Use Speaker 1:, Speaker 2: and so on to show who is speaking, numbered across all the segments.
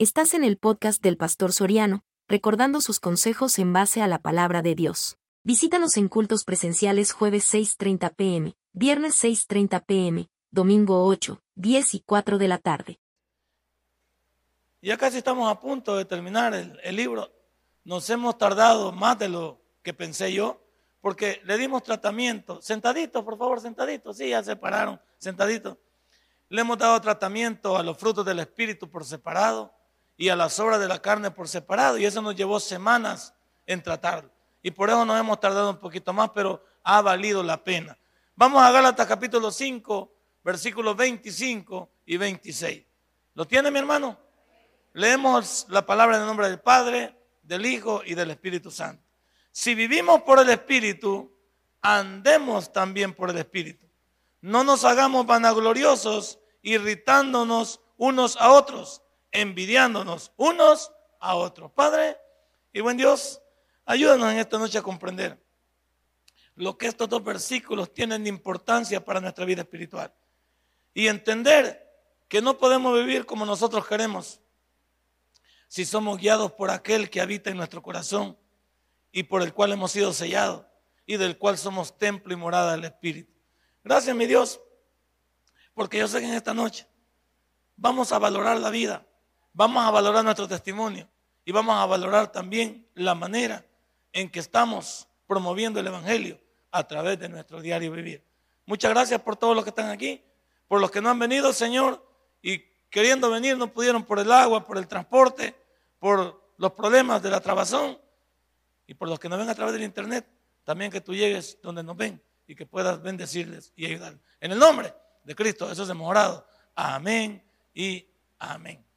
Speaker 1: Estás en el podcast del Pastor Soriano, recordando sus consejos en base a la palabra de Dios. Visítanos en cultos presenciales jueves 6.30 pm, viernes 6.30 pm, domingo 8, 10 y 4 de la tarde.
Speaker 2: Ya casi estamos a punto de terminar el, el libro. Nos hemos tardado más de lo que pensé yo, porque le dimos tratamiento. Sentaditos, por favor, sentaditos. Sí, ya se pararon, sentaditos. Le hemos dado tratamiento a los frutos del Espíritu por separado y a las obras de la carne por separado. Y eso nos llevó semanas en tratarlo. Y por eso nos hemos tardado un poquito más, pero ha valido la pena. Vamos a Gálatas capítulo 5, versículos 25 y 26. ¿Lo tiene mi hermano? Leemos la palabra en el nombre del Padre, del Hijo y del Espíritu Santo. Si vivimos por el Espíritu, andemos también por el Espíritu. No nos hagamos vanagloriosos, irritándonos unos a otros, envidiándonos unos a otros. Padre y buen Dios, ayúdanos en esta noche a comprender lo que estos dos versículos tienen de importancia para nuestra vida espiritual. Y entender que no podemos vivir como nosotros queremos si somos guiados por aquel que habita en nuestro corazón y por el cual hemos sido sellados y del cual somos templo y morada del Espíritu. Gracias, mi Dios, porque yo sé que en esta noche vamos a valorar la vida, vamos a valorar nuestro testimonio y vamos a valorar también la manera en que estamos promoviendo el Evangelio a través de nuestro diario vivir. Muchas gracias por todos los que están aquí, por los que no han venido, Señor, y queriendo venir no pudieron por el agua, por el transporte, por los problemas de la trabazón y por los que nos ven a través del internet, también que tú llegues donde nos ven y que puedas bendecirles y ayudarles. En el nombre de Cristo, eso es demorado. Amén y amén.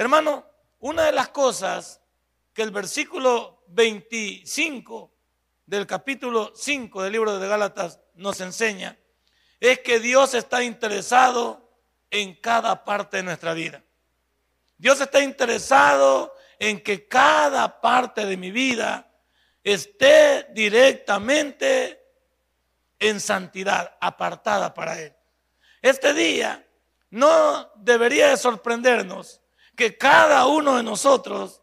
Speaker 2: Hermano, una de las cosas que el versículo 25 del capítulo 5 del libro de Gálatas nos enseña es que Dios está interesado en cada parte de nuestra vida. Dios está interesado en que cada parte de mi vida esté directamente en santidad, apartada para Él. Este día no debería de sorprendernos que cada uno de nosotros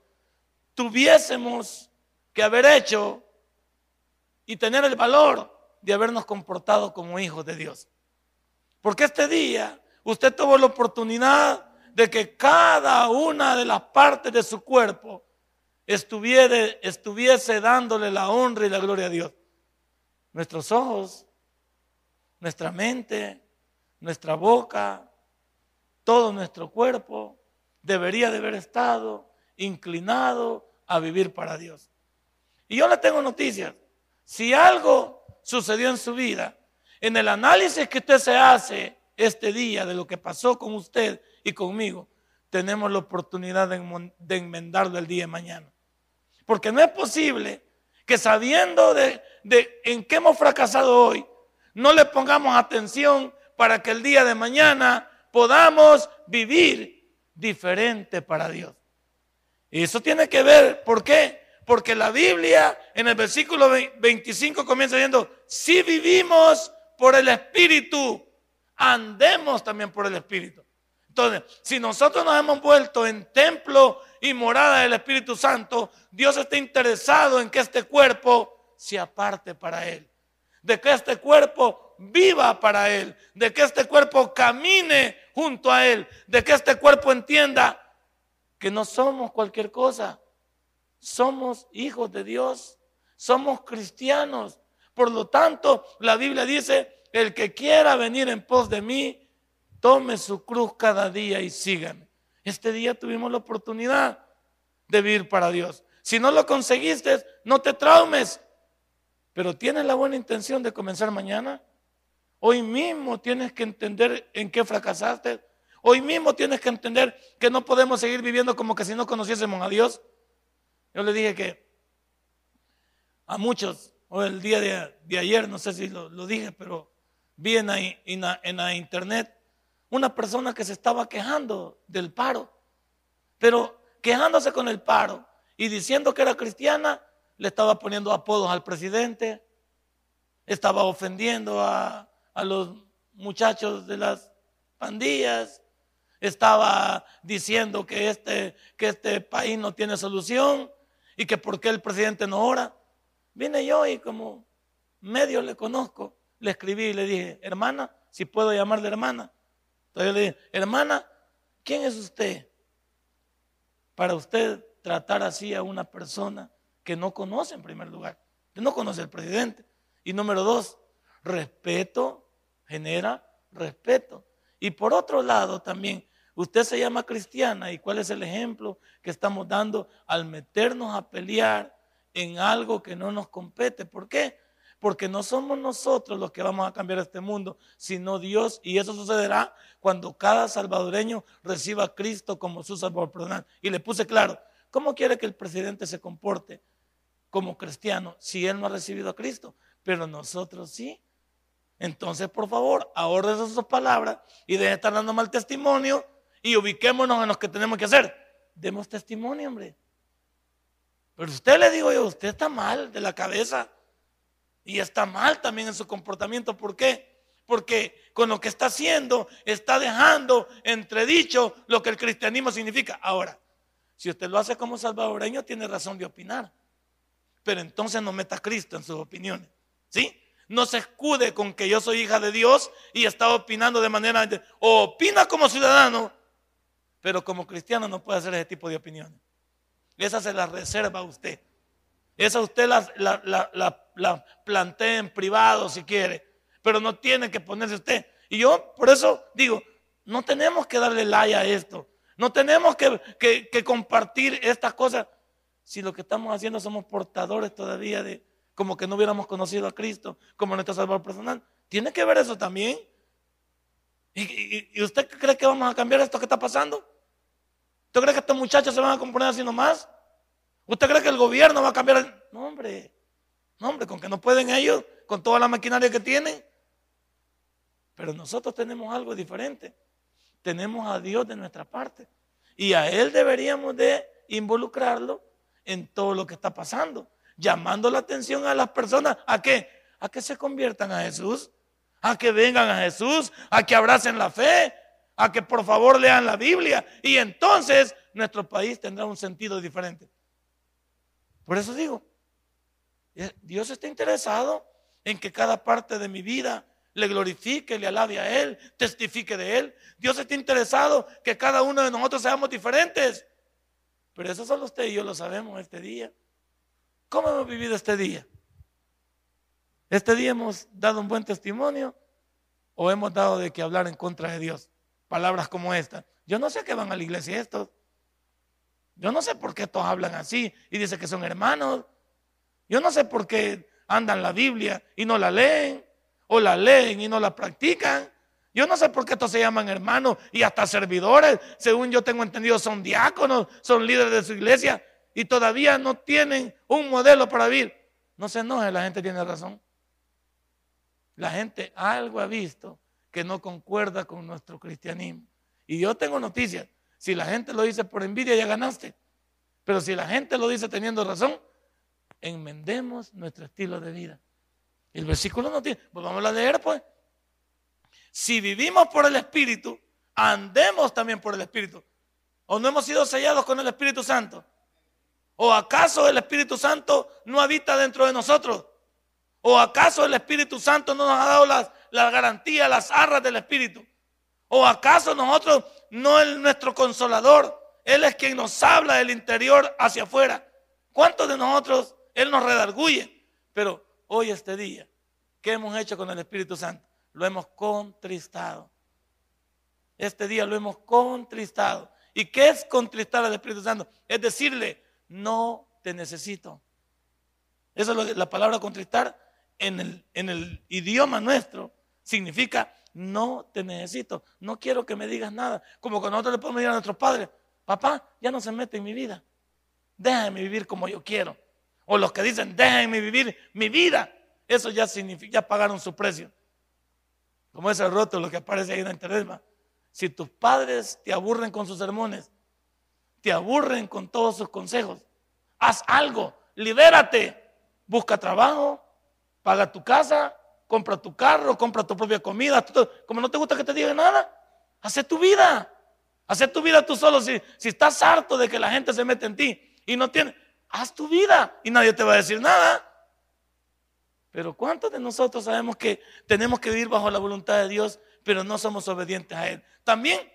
Speaker 2: tuviésemos que haber hecho y tener el valor de habernos comportado como hijos de Dios. Porque este día usted tuvo la oportunidad de que cada una de las partes de su cuerpo estuviese, dándole la honra y la gloria a Dios. Nuestros ojos nuestra mente, nuestra boca, todo nuestro cuerpo debería de haber estado inclinado a vivir para Dios. Y yo le tengo noticias. Si algo sucedió en su vida, en el análisis que usted se hace este día de lo que pasó con usted y conmigo, tenemos la oportunidad de, enmendarlo el día de mañana. Porque no es posible que sabiendo de, de en qué hemos fracasado hoy, no le pongamos atención para que el día de mañana podamos vivir diferente para Dios. Y eso tiene que ver, ¿por qué? Porque la Biblia en el versículo 25 comienza diciendo, si vivimos por el Espíritu, andemos también por el Espíritu. Entonces, si nosotros nos hemos vuelto en templo y morada del Espíritu Santo, Dios está interesado en que este cuerpo se aparte para Él de que este cuerpo viva para Él, de que este cuerpo camine junto a Él, de que este cuerpo entienda que no somos cualquier cosa, somos hijos de Dios, somos cristianos. Por lo tanto, la Biblia dice, el que quiera venir en pos de mí, tome su cruz cada día y sígame. Este día tuvimos la oportunidad de vivir para Dios. Si no lo conseguiste, no te traumes, pero tienes la buena intención de comenzar mañana. Hoy mismo tienes que entender en qué fracasaste. Hoy mismo tienes que entender que no podemos seguir viviendo como que si no conociésemos a Dios. Yo le dije que a muchos, o el día de, ayer, no sé si lo, dije, pero vi en en la internet una persona que se estaba quejando del paro, pero quejándose con el paro y diciendo que era cristiana le estaba poniendo apodos al presidente, estaba ofendiendo a, los muchachos de las pandillas, estaba diciendo que este, que este país no tiene solución y que por qué el presidente no ora. Vine yo y como medio le conozco, le escribí y le dije, hermana, si puedo llamarle hermana. Entonces le dije, hermana, ¿quién es usted para usted tratar así a una persona que no conoce en primer lugar? Que no conoce al presidente. Y número dos, respeto genera respeto. Y por otro lado también, usted se llama cristiana y cuál es el ejemplo que estamos dando al meternos a pelear en algo que no nos compete. ¿Por qué? Porque no somos nosotros los que vamos a cambiar este mundo, sino Dios. Y eso sucederá cuando cada salvadoreño reciba a Cristo como su salvador personal. Y le puse claro, ¿cómo quiere que el presidente se comporte como cristiano si él no ha recibido a Cristo? Pero nosotros sí. Entonces, por favor, ahorre sus palabras y deje de estar dando mal testimonio y ubiquémonos en lo que tenemos que hacer. Demos testimonio, hombre. Pero usted le digo yo, usted está mal de la cabeza y está mal también en su comportamiento. ¿Por qué? Porque con lo que está haciendo está dejando entredicho lo que el cristianismo significa. Ahora, si usted lo hace como salvadoreño, tiene razón de opinar. Pero entonces no meta a Cristo en sus opiniones. ¿Sí? No se escude con que yo soy hija de Dios y está opinando de manera... O opina como ciudadano, pero como cristiano no puede hacer ese tipo de opiniones. Esa se la reserva a usted. Esa usted la, plantea en privado si quiere, pero no tiene que ponerse usted. Y yo por eso digo, no tenemos que darle like a esto. No tenemos que, que compartir estas cosas si lo que estamos haciendo somos portadores todavía de, como que no hubiéramos conocido a Cristo como nuestro Salvador personal. Tiene que ver eso también. ¿Y, usted cree que vamos a cambiar esto que está pasando? ¿Usted cree que estos muchachos se van a componer así nomás? ¿Usted cree que el gobierno va a cambiar? No, hombre. No, hombre, con que no pueden ellos, con toda la maquinaria que tienen. Pero nosotros tenemos algo diferente. Tenemos a Dios de nuestra parte. Y a Él deberíamos de involucrarlo en todo lo que está pasando llamando la atención a las personas a que a que se conviertan a Jesús, a que vengan a Jesús, a que abracen la fe, a que por favor lean la Biblia y entonces nuestro país tendrá un sentido diferente. Por eso digo, eh, Dios está interesado en que cada parte de mi vida le glorifique, le alabe a Él, testifique de Él. Dios está interesado que cada uno de nosotros seamos diferentes. Pero eso solo usted y yo lo sabemos este día. ¿Cómo hemos vivido este día? ¿Este día hemos dado un buen testimonio o hemos dado de que hablar en contra de Dios? Palabras como esta. Yo no sé qué van a la iglesia estos. Yo no sé por qué estos hablan así y dicen que son hermanos. Yo no sé por qué andan la Biblia y no la leen o la leen y no la practican. Yo no sé por qué estos se llaman hermanos y hasta servidores. Según yo tengo entendido, son diáconos, son líderes de su iglesia y todavía no tienen un modelo para vivir. No se enoje, la gente tiene razón. La gente algo ha visto que no concuerda con nuestro cristianismo. Y yo tengo noticias. Si la gente lo dice por envidia, ya ganaste. Pero si la gente lo dice teniendo razón, enmendemos nuestro estilo de vida. El versículo no tiene, pues vamos a leer pues. Si vivimos por el Espíritu, andemos también por el Espíritu. ¿O no hemos sido sellados con el Espíritu Santo? ¿O acaso el Espíritu Santo no habita dentro de nosotros? ¿O acaso el Espíritu Santo no nos ha dado las, garantías, las arras del Espíritu? ¿O acaso nosotros no es nuestro consolador? Él es quien nos habla del interior hacia afuera. ¿Cuántos de nosotros Él nos redarguye? Pero hoy este día, ¿qué hemos hecho con el Espíritu Santo? Lo hemos contristado. Este día lo hemos contristado. ¿Y qué es contristar al Espíritu Santo? Es decirle, no te necesito. Esa es la palabra contristar en el, en el idioma nuestro. Significa no te necesito. No quiero que me digas nada. Como cuando nosotros le podemos decir a nuestros padres, papá, ya no se mete en mi vida. Déjame vivir como yo quiero. O los que dicen, déjenme vivir mi vida. Eso ya significa, ya pagaron su precio. Como ese rótulo que aparece ahí en internet. Si tus padres te aburren con sus sermones, te aburren con todos sus consejos. Haz algo, libérate, busca trabajo, paga tu casa, compra tu carro, compra tu propia comida. Como no te gusta que te diga nada, hace tu vida. Hacer tu vida tú solo. Si, si estás harto de que la gente se mete en ti y no tiene, haz tu vida y nadie te va a decir nada. Pero ¿cuántos de nosotros sabemos que tenemos que vivir bajo la voluntad de Dios, pero no somos obedientes a Él? También,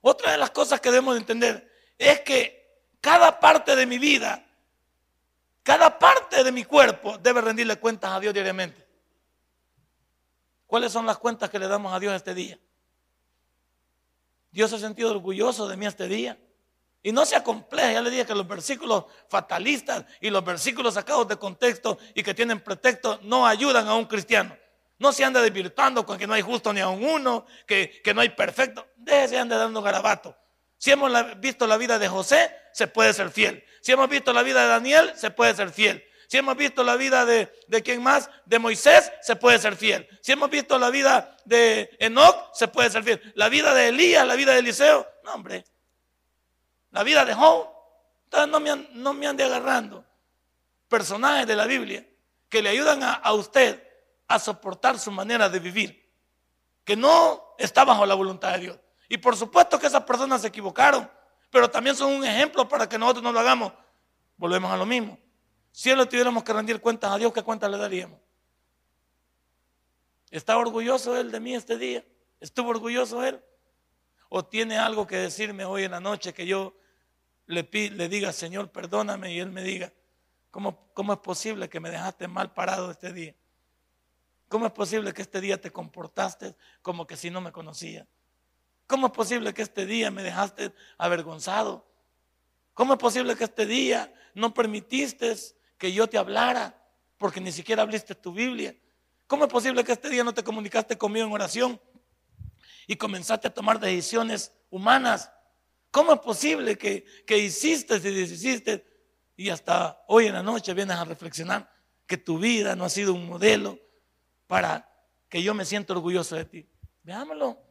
Speaker 2: otra de las cosas que debemos entender es que cada parte de mi vida, cada parte de mi cuerpo debe rendirle cuentas a Dios diariamente. ¿Cuáles son las cuentas que le damos a Dios este día? Dios se ha sentido orgulloso de mí este día. Y no se acompleje, ya le dije que los versículos fatalistas y los versículos sacados de contexto y que tienen pretexto no ayudan a un cristiano. No se ande desvirtuando con que no hay justo ni a un uno, que, que no hay perfecto. Déjese ande dando garabato. Si hemos visto la vida de José, se puede ser fiel. Si hemos visto la vida de Daniel, se puede ser fiel. Si hemos visto la vida de, de quién más, de Moisés, se puede ser fiel. Si hemos visto la vida de Enoch, se puede ser fiel. La vida de Elías, la vida de Eliseo, no hombre. La vida de Job, entonces no me, no me ande agarrando personajes de la Biblia que le ayudan a, a usted a soportar su manera de vivir, que no está bajo la voluntad de Dios. Y por supuesto que esas personas se equivocaron, pero también son un ejemplo para que nosotros no lo hagamos. Volvemos a lo mismo. Si él le tuviéramos que rendir cuentas a Dios, ¿qué cuentas le daríamos? ¿Está orgulloso él de mí este día? ¿Estuvo orgulloso él? ¿O tiene algo que decirme hoy en la noche que yo le, le diga, Señor, perdóname, y él me diga, ¿cómo, ¿cómo es posible que me dejaste mal parado este día? ¿Cómo es posible que este día te comportaste como que si no me conocía? ¿Cómo es posible que este día me dejaste avergonzado? ¿Cómo es posible que este día no permitiste que yo te hablara, porque ni siquiera abriste tu Biblia. ¿Cómo es posible que este día no te comunicaste conmigo en oración y comenzaste a tomar decisiones humanas? ¿Cómo es posible que, que hiciste y deshiciste y hasta hoy en la noche vienes a reflexionar que tu vida no ha sido un modelo para que yo me sienta orgulloso de ti? Veámoslo.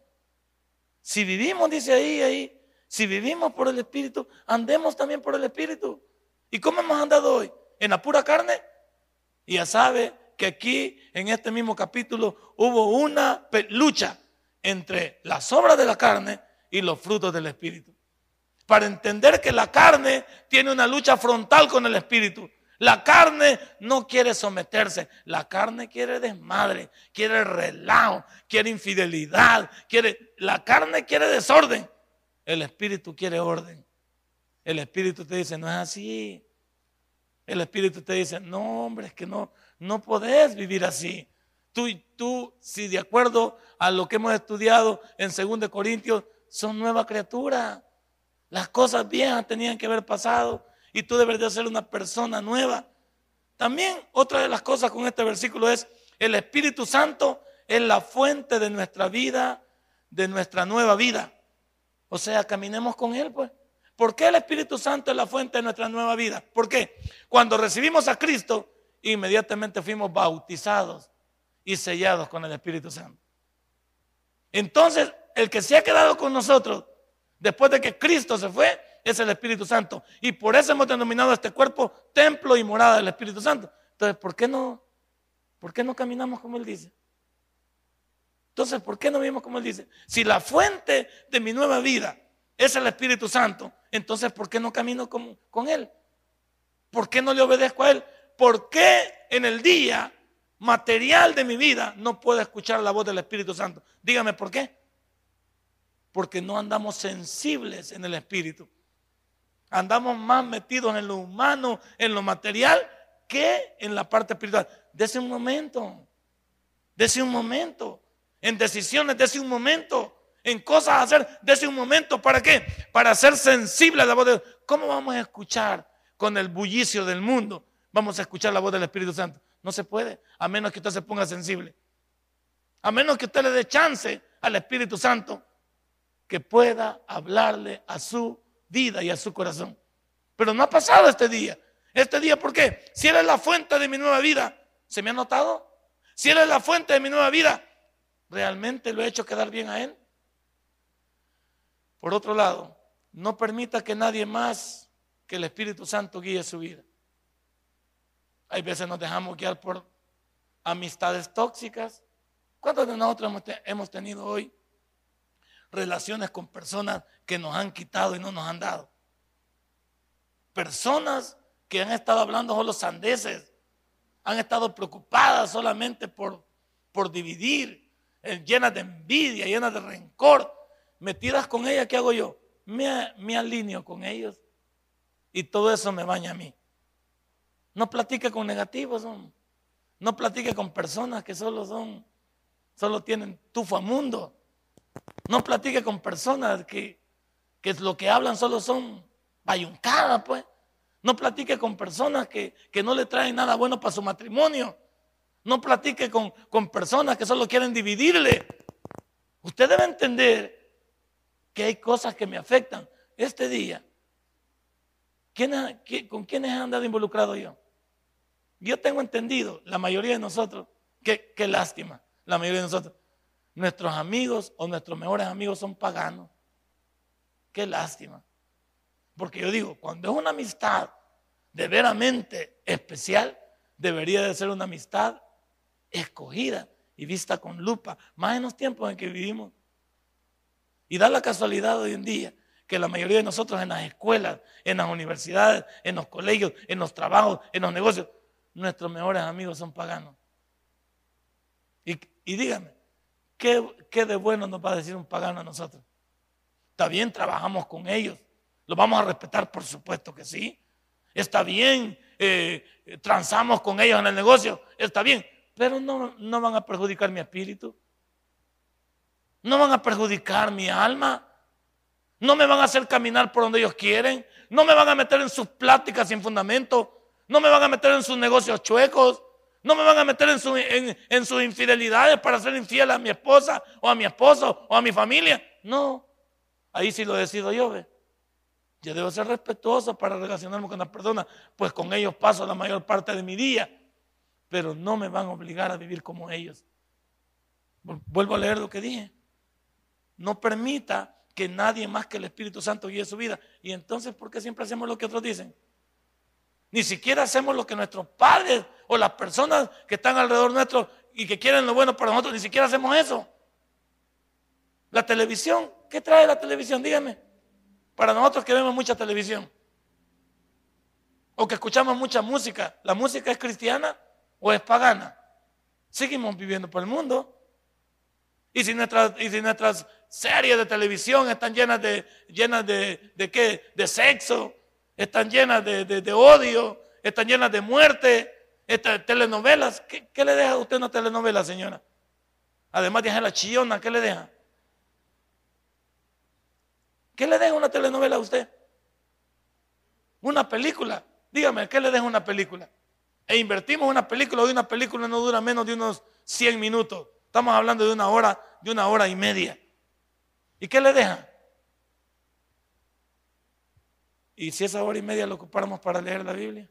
Speaker 2: Si vivimos, dice ahí, ahí, si vivimos por el Espíritu, andemos también por el Espíritu. ¿Y cómo hemos andado hoy? en la pura carne. Y ya sabe que aquí, en este mismo capítulo, hubo una lucha entre las obras de la carne y los frutos del Espíritu. Para entender que la carne tiene una lucha frontal con el Espíritu. La carne no quiere someterse, la carne quiere desmadre, quiere relajo, quiere infidelidad, quiere la carne quiere desorden. El espíritu quiere orden. El espíritu te dice, no es así. El Espíritu te dice, no, hombre, es que no, no podés vivir así. Tú, tú, si de acuerdo a lo que hemos estudiado en 2 Corintios, son nueva criatura. Las cosas viejas tenían que haber pasado y tú deberías ser una persona nueva. También otra de las cosas con este versículo es, el Espíritu Santo es la fuente de nuestra vida, de nuestra nueva vida. O sea, caminemos con Él, pues. ¿Por qué el Espíritu Santo es la fuente de nuestra nueva vida? ¿Por qué? Cuando recibimos a Cristo, inmediatamente fuimos bautizados y sellados con el Espíritu Santo. Entonces, el que se ha quedado con nosotros después de que Cristo se fue es el Espíritu Santo. Y por eso hemos denominado este cuerpo templo y morada del Espíritu Santo. Entonces, ¿por qué no, por qué no caminamos como Él dice? Entonces, ¿por qué no vivimos como Él dice? Si la fuente de mi nueva vida es el Espíritu Santo, entonces ¿por qué no camino con, con Él? ¿Por qué no le obedezco a Él? ¿Por qué en el día material de mi vida no puedo escuchar la voz del Espíritu Santo? Dígame por qué. Porque no andamos sensibles en el Espíritu. Andamos más metidos en lo humano, en lo material, que en la parte espiritual. Dese un momento. Dese un momento. En decisiones, dese un momento en cosas a hacer desde un momento. ¿Para qué? Para ser sensible a la voz de Dios. ¿Cómo vamos a escuchar con el bullicio del mundo? Vamos a escuchar la voz del Espíritu Santo. No se puede, a menos que usted se ponga sensible. A menos que usted le dé chance al Espíritu Santo que pueda hablarle a su vida y a su corazón. Pero no ha pasado este día. Este día, ¿por qué? Si Él es la fuente de mi nueva vida, ¿se me ha notado? Si Él es la fuente de mi nueva vida, ¿realmente lo he hecho quedar bien a Él? Por otro lado, no permita que nadie más que el Espíritu Santo guíe su vida. Hay veces nos dejamos guiar por amistades tóxicas. ¿Cuántos de nosotros hemos tenido hoy relaciones con personas que nos han quitado y no nos han dado. Personas que han estado hablando solo sandeces, han estado preocupadas solamente por, por dividir, llenas de envidia, llenas de rencor, metidas con ellas, ¿qué hago yo? Me, alineo con ellos y todo eso me baña a mí. No platique con negativos, no platique con personas que solo son, solo tienen tufa mundo. No platique con personas que, que lo que hablan solo son bayuncadas, pues. No platique con personas que, no le traen nada bueno para su matrimonio. No platique con, con personas que solo quieren dividirle. Usted debe entender que hay cosas que me afectan. Este día, ¿con quiénes he andado involucrado yo? Yo tengo entendido, la mayoría de nosotros, que, qué lástima, la mayoría de nosotros, nuestros amigos o nuestros mejores amigos son paganos. Qué lástima. Porque yo digo, cuando es una amistad de veramente especial, debería de ser una amistad escogida y vista con lupa, más en los tiempos en que vivimos. Y da la casualidad hoy en día que la mayoría de nosotros en las escuelas, en las universidades, en los colegios, en los trabajos, en los negocios, nuestros mejores amigos son paganos. Y, dígame, ¿qué, de bueno nos va a decir un pagano a nosotros? Está bien, trabajamos con ellos. ¿Lo vamos a respetar? Por supuesto que sí. Está bien, eh, transamos con ellos en el negocio. Está bien, pero no, no van a perjudicar mi espíritu. No van a perjudicar mi alma. No me van a hacer caminar por donde ellos quieren. No me van a meter en sus pláticas sin fundamento. No me van a meter en sus negocios chuecos. No me van a meter en, sus infidelidades para ser infiel a mi esposa o a mi esposo o a mi familia. No, ahí sí lo decido yo. Yo debo ser respetuoso para relacionarme con las personas, pues con ellos paso la mayor parte de mi día. Pero no me van a obligar a vivir como ellos. Vuelvo a leer lo que dije. No permita que nadie más que el Espíritu Santo guíe su vida. Y entonces, ¿por qué siempre hacemos lo que otros dicen? Ni siquiera hacemos lo que nuestros padres o las personas que están alrededor nuestro y que quieren lo bueno para nosotros, ni siquiera hacemos eso. La televisión, ¿qué trae la televisión? Dígame. Para nosotros que vemos mucha televisión o que escuchamos mucha música, ¿la música es cristiana o es pagana? Seguimos viviendo por el mundo. Y si nuestras, y si nuestras series de televisión están llenas de, llenas de, de qué? De sexo, están llenas de, odio, están llenas de muerte, estas telenovelas. ¿Qué, le deja a usted una telenovela, señora? Además de la chillona, ¿qué le deja? ¿Qué le deja una telenovela a usted? Una película. Dígame, ¿qué le deja una película? E invertimos una película, hoy una película no dura menos de unos 100 minutos. Estamos hablando de una hora, de una hora y media. ¿Y qué le deja? ¿Y si esa hora y media lo ocupáramos para leer la Biblia?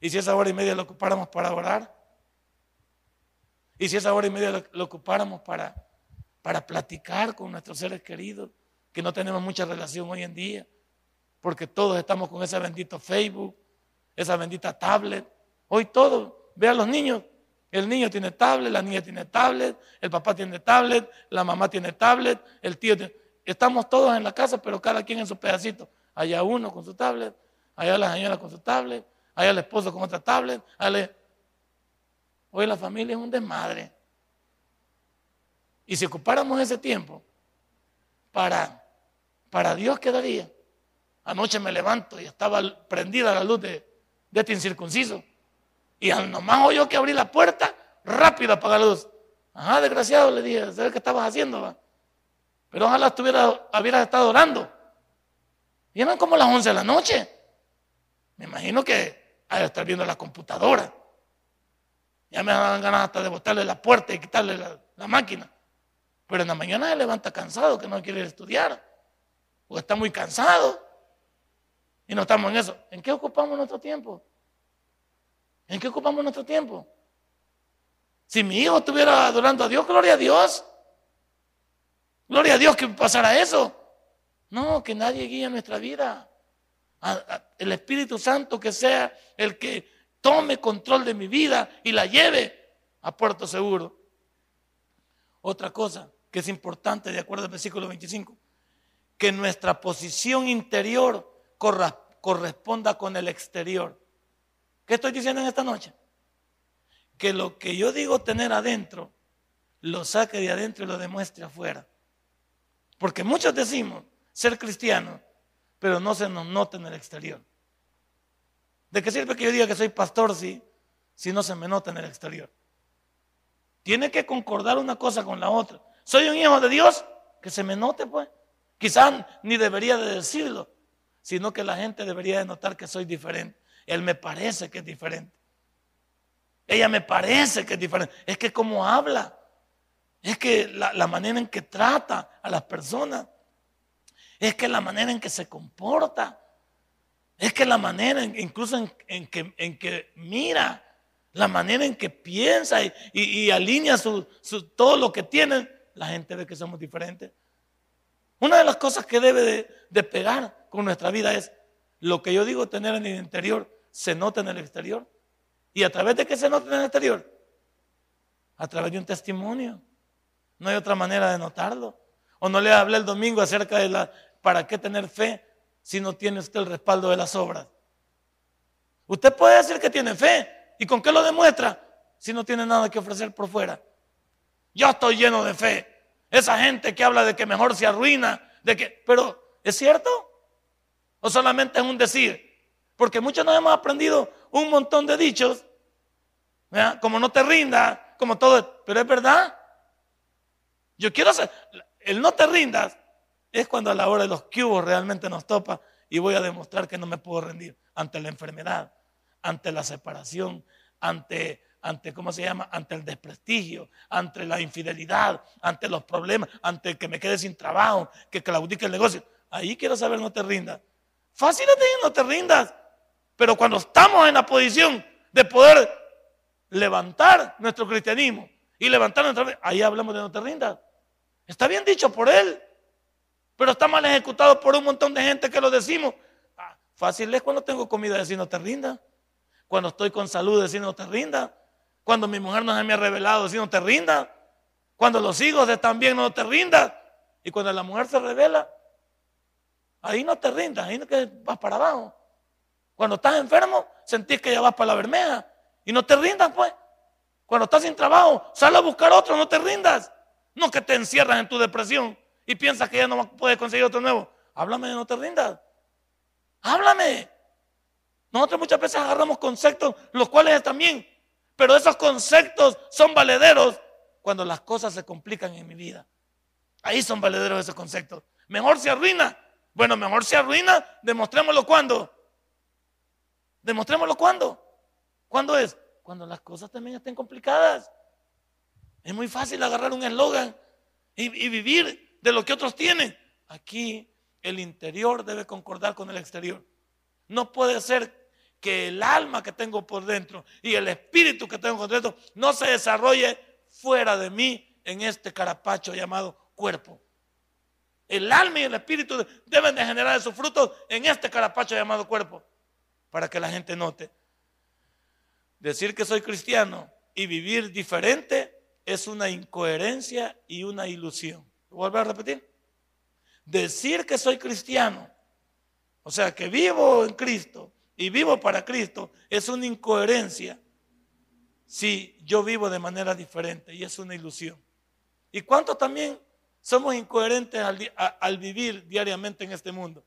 Speaker 2: ¿Y si esa hora y media lo ocupáramos para orar? ¿Y si esa hora y media lo, ocupáramos para, para platicar con nuestros seres queridos, que no tenemos mucha relación hoy en día? Porque todos estamos con ese bendito Facebook, esa bendita tablet. Hoy todos, ve a los niños. El niño tiene tablet, la niña tiene tablet, el papá tiene tablet, la mamá tiene tablet, el tío tiene... Estamos todos en la casa, pero cada quien en su pedacito. Allá uno con su tablet, allá la señora con su tablet, allá el esposo con otra tablet. Hoy la familia es un desmadre. Y si ocupáramos ese tiempo para, para Dios, quedaría. Anoche me levanto y estaba prendida la luz de, este incircunciso. Y al nomás oyó que abrí la puerta, rápido apaga la luz. Ajá, desgraciado, le dije, ¿sabes qué estabas haciendo? Pero ojalá estuviera, hubiera estado orando. Y eran como las 11 de la noche. Me imagino que de estar viendo la computadora. Ya me dan ganas hasta de botarle la puerta y quitarle la, máquina. Pero en la mañana se levanta cansado, que no quiere estudiar. O está muy cansado. Y no estamos en eso. ¿En qué ocupamos nuestro tiempo? ¿En qué ocupamos nuestro tiempo? Si mi hijo estuviera adorando a Dios, gloria a Dios. Gloria a Dios que pasara eso. No, que nadie guíe nuestra vida. El Espíritu Santo que sea el que tome control de mi vida y la lleve a puerto seguro. Otra cosa, que es importante de acuerdo al versículo 25, que nuestra posición interior corresponda con el exterior. ¿Qué estoy diciendo en esta noche? Que lo que yo digo tener adentro, lo saque de adentro y lo demuestre afuera. Porque muchos decimos ser cristianos, pero no se nos nota en el exterior. ¿De qué sirve que yo diga que soy pastor si, si no se me nota en el exterior? Tiene que concordar una cosa con la otra. Soy un hijo de Dios, que se me note pues. Quizás ni debería de decirlo, sino que la gente debería de notar que soy diferente. Él me parece que es diferente. Ella me parece que es diferente. Es que como habla, es que la, manera en que trata a las personas, es que la manera en que se comporta, es que la manera incluso en, que, mira, la manera en que piensa y, alinea todo lo que tiene, la gente ve que somos diferentes. Una de las cosas que debe de, pegar con nuestra vida es lo que yo digo tener en el interior, se nota en el exterior. ¿Y a través de qué se nota en el exterior? A través de un testimonio. No hay otra manera de notarlo. O no le hablé el domingo acerca de la, para qué tener fe si no tiene usted el respaldo de las obras. Usted puede decir que tiene fe, ¿Y con qué lo demuestra? Si no tiene nada que ofrecer por fuera. Yo estoy lleno de fe. Esa gente que habla de que mejor se arruina, de que, pero ¿es cierto? ¿O solamente es un decir? Porque muchos nos hemos aprendido un montón de dichos, como no te rinda, como todo, pero es verdad. Yo quiero hacer, el no te rindas es cuando a la hora de los cubos realmente nos topa y voy a demostrar que no me puedo rendir ante la enfermedad, ante la separación, ante, ante, ¿cómo se llama? Ante el desprestigio, ante la infidelidad, ante los problemas, ante que me quede sin trabajo, que claudique el negocio. Ahí quiero saber, no te rindas. Fácil es decir, no te rindas. Pero cuando estamos en la posición de poder levantar nuestro cristianismo y levantar nuestra ahí hablamos de no te rindas. Está bien dicho por él, pero está mal ejecutado por un montón de gente que lo decimos. Ah, fácil es cuando tengo comida decir no te rindas. Cuando estoy con salud, decir no te rinda. Cuando mi mujer no se me ha revelado, decir no te rinda. Cuando los hijos están bien, no te rindas. Y cuando la mujer se revela, ahí no te rindas, ahí no que vas para abajo. Cuando estás enfermo, sentís que ya vas para la bermeja y no te rindas, pues. Cuando estás sin trabajo, sal a buscar otro, no te rindas. No que te encierras en tu depresión y piensas que ya no puedes conseguir otro nuevo. Háblame de no te rindas. Háblame. Nosotros muchas veces agarramos conceptos, los cuales también, pero esos conceptos son valederos cuando las cosas se complican en mi vida. Ahí son valederos esos conceptos. Mejor se arruina. Bueno, mejor se arruina, demostrémoslo cuando. Demostrémoslo cuando. ¿Cuándo es? Cuando las cosas también estén complicadas. Es muy fácil agarrar un eslogan y vivir de lo que otros tienen. Aquí el interior debe concordar con el exterior. No puede ser que el alma que tengo por dentro y el espíritu que tengo por dentro no se desarrolle fuera de mí en este carapacho llamado cuerpo. El alma y el espíritu deben de generar esos frutos en este carapacho llamado cuerpo para que la gente note. Decir que soy cristiano y vivir diferente es una incoherencia y una ilusión. ¿Vuelvo a repetir? Decir que soy cristiano, o sea, que vivo en Cristo, y vivo para Cristo, es una incoherencia si yo vivo de manera diferente y es una ilusión. ¿Y cuánto también somos incoherentes al, vivir diariamente en este mundo?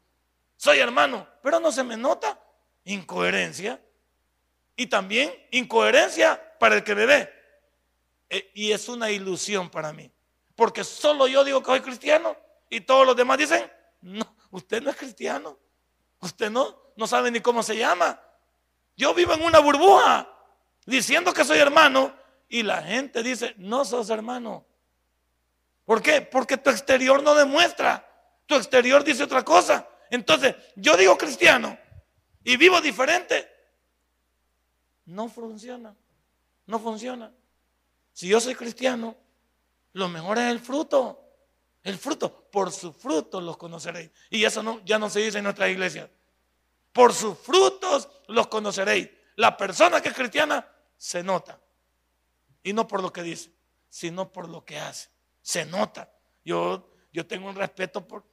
Speaker 2: Soy hermano, pero no se me nota incoherencia. Y también incoherencia para el que me ve. E, y es una ilusión para mí. Porque solo yo digo que soy cristiano y todos los demás dicen, no, usted no es cristiano. Usted no, no sabe ni cómo se llama. Yo vivo en una burbuja diciendo que soy hermano y la gente dice, no sos hermano. ¿Por qué? Porque tu exterior no demuestra. Tu exterior dice otra cosa. Entonces, yo digo cristiano y vivo diferente. No funciona. No funciona. Si yo soy cristiano, lo mejor es el fruto. El fruto. Por su fruto los conoceréis. Y eso ya no se dice en nuestra iglesia. Por sus frutos los conoceréis. La persona que es cristiana se nota. Y no por lo que dice, sino por lo que hace. Se nota. Yo, yo tengo un respeto por,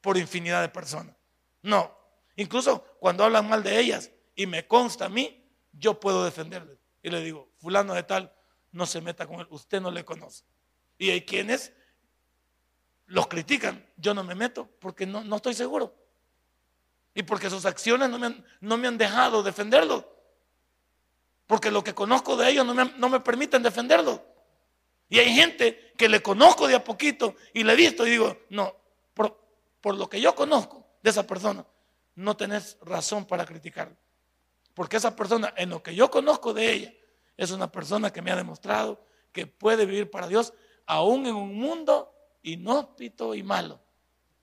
Speaker 2: por infinidad de personas. No. Incluso cuando hablan mal de ellas y me consta a mí, yo puedo defenderles. Y le digo, fulano de tal, no se meta con él, usted no le conoce. Y hay quienes los critican, yo no me meto porque no, no estoy seguro. Y porque sus acciones no me han, no me han dejado defenderlo. Porque lo que conozco de ellos no me, no me permiten defenderlo. Y hay gente que le conozco de a poquito y le he visto y digo, no, por, por lo que yo conozco de esa persona, no tenés razón para criticarlo. Porque esa persona, en lo que yo conozco de ella, es una persona que me ha demostrado que puede vivir para Dios aún en un mundo inhóspito y malo.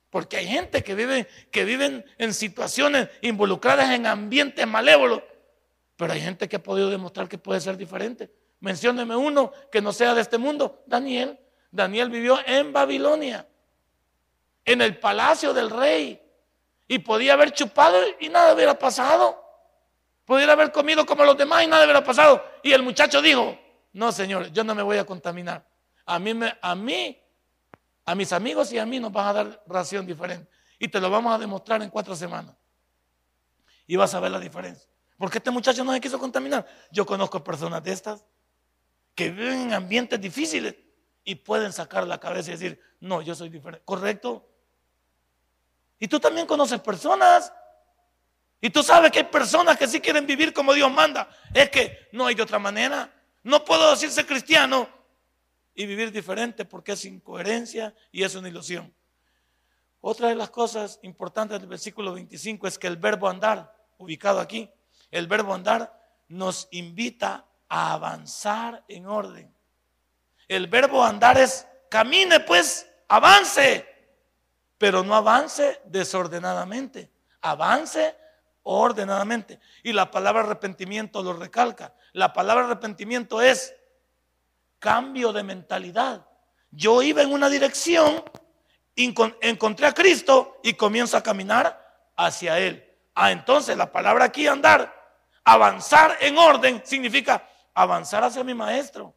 Speaker 2: Porque hay gente que vive que en situaciones involucradas en ambientes malévolos, pero hay gente que ha podido demostrar que puede ser diferente. Mencióneme uno que no sea de este mundo, Daniel. Daniel vivió en Babilonia, en el palacio del rey, y podía haber chupado y nada hubiera pasado. Pudiera haber comido como los demás y nada hubiera pasado. Y el muchacho dijo, no, señor, yo no me voy a contaminar. A mí, a mí a mis amigos y a mí nos vas a dar ración diferente. Y te lo vamos a demostrar en cuatro semanas. Y vas a ver la diferencia. Porque este muchacho no se quiso contaminar. Yo conozco personas de estas que viven en ambientes difíciles y pueden sacar la cabeza y decir, no, yo soy diferente. ¿Correcto? Y tú también conoces personas. Y tú sabes que hay personas que sí quieren vivir como Dios manda. Es que no hay de otra manera. No puedo decirse cristiano y vivir diferente porque es incoherencia y es una ilusión. Otra de las cosas importantes del versículo 25 es que el verbo andar, ubicado aquí, el verbo andar nos invita a avanzar en orden. El verbo andar es camine pues, avance, pero no avance desordenadamente, avance ordenadamente. Y la palabra arrepentimiento lo recalca. La palabra arrepentimiento es cambio de mentalidad. Yo iba en una dirección, encontré a Cristo y comienzo a caminar hacia Él. Ah, entonces la palabra aquí andar, avanzar en orden, significa avanzar hacia mi Maestro,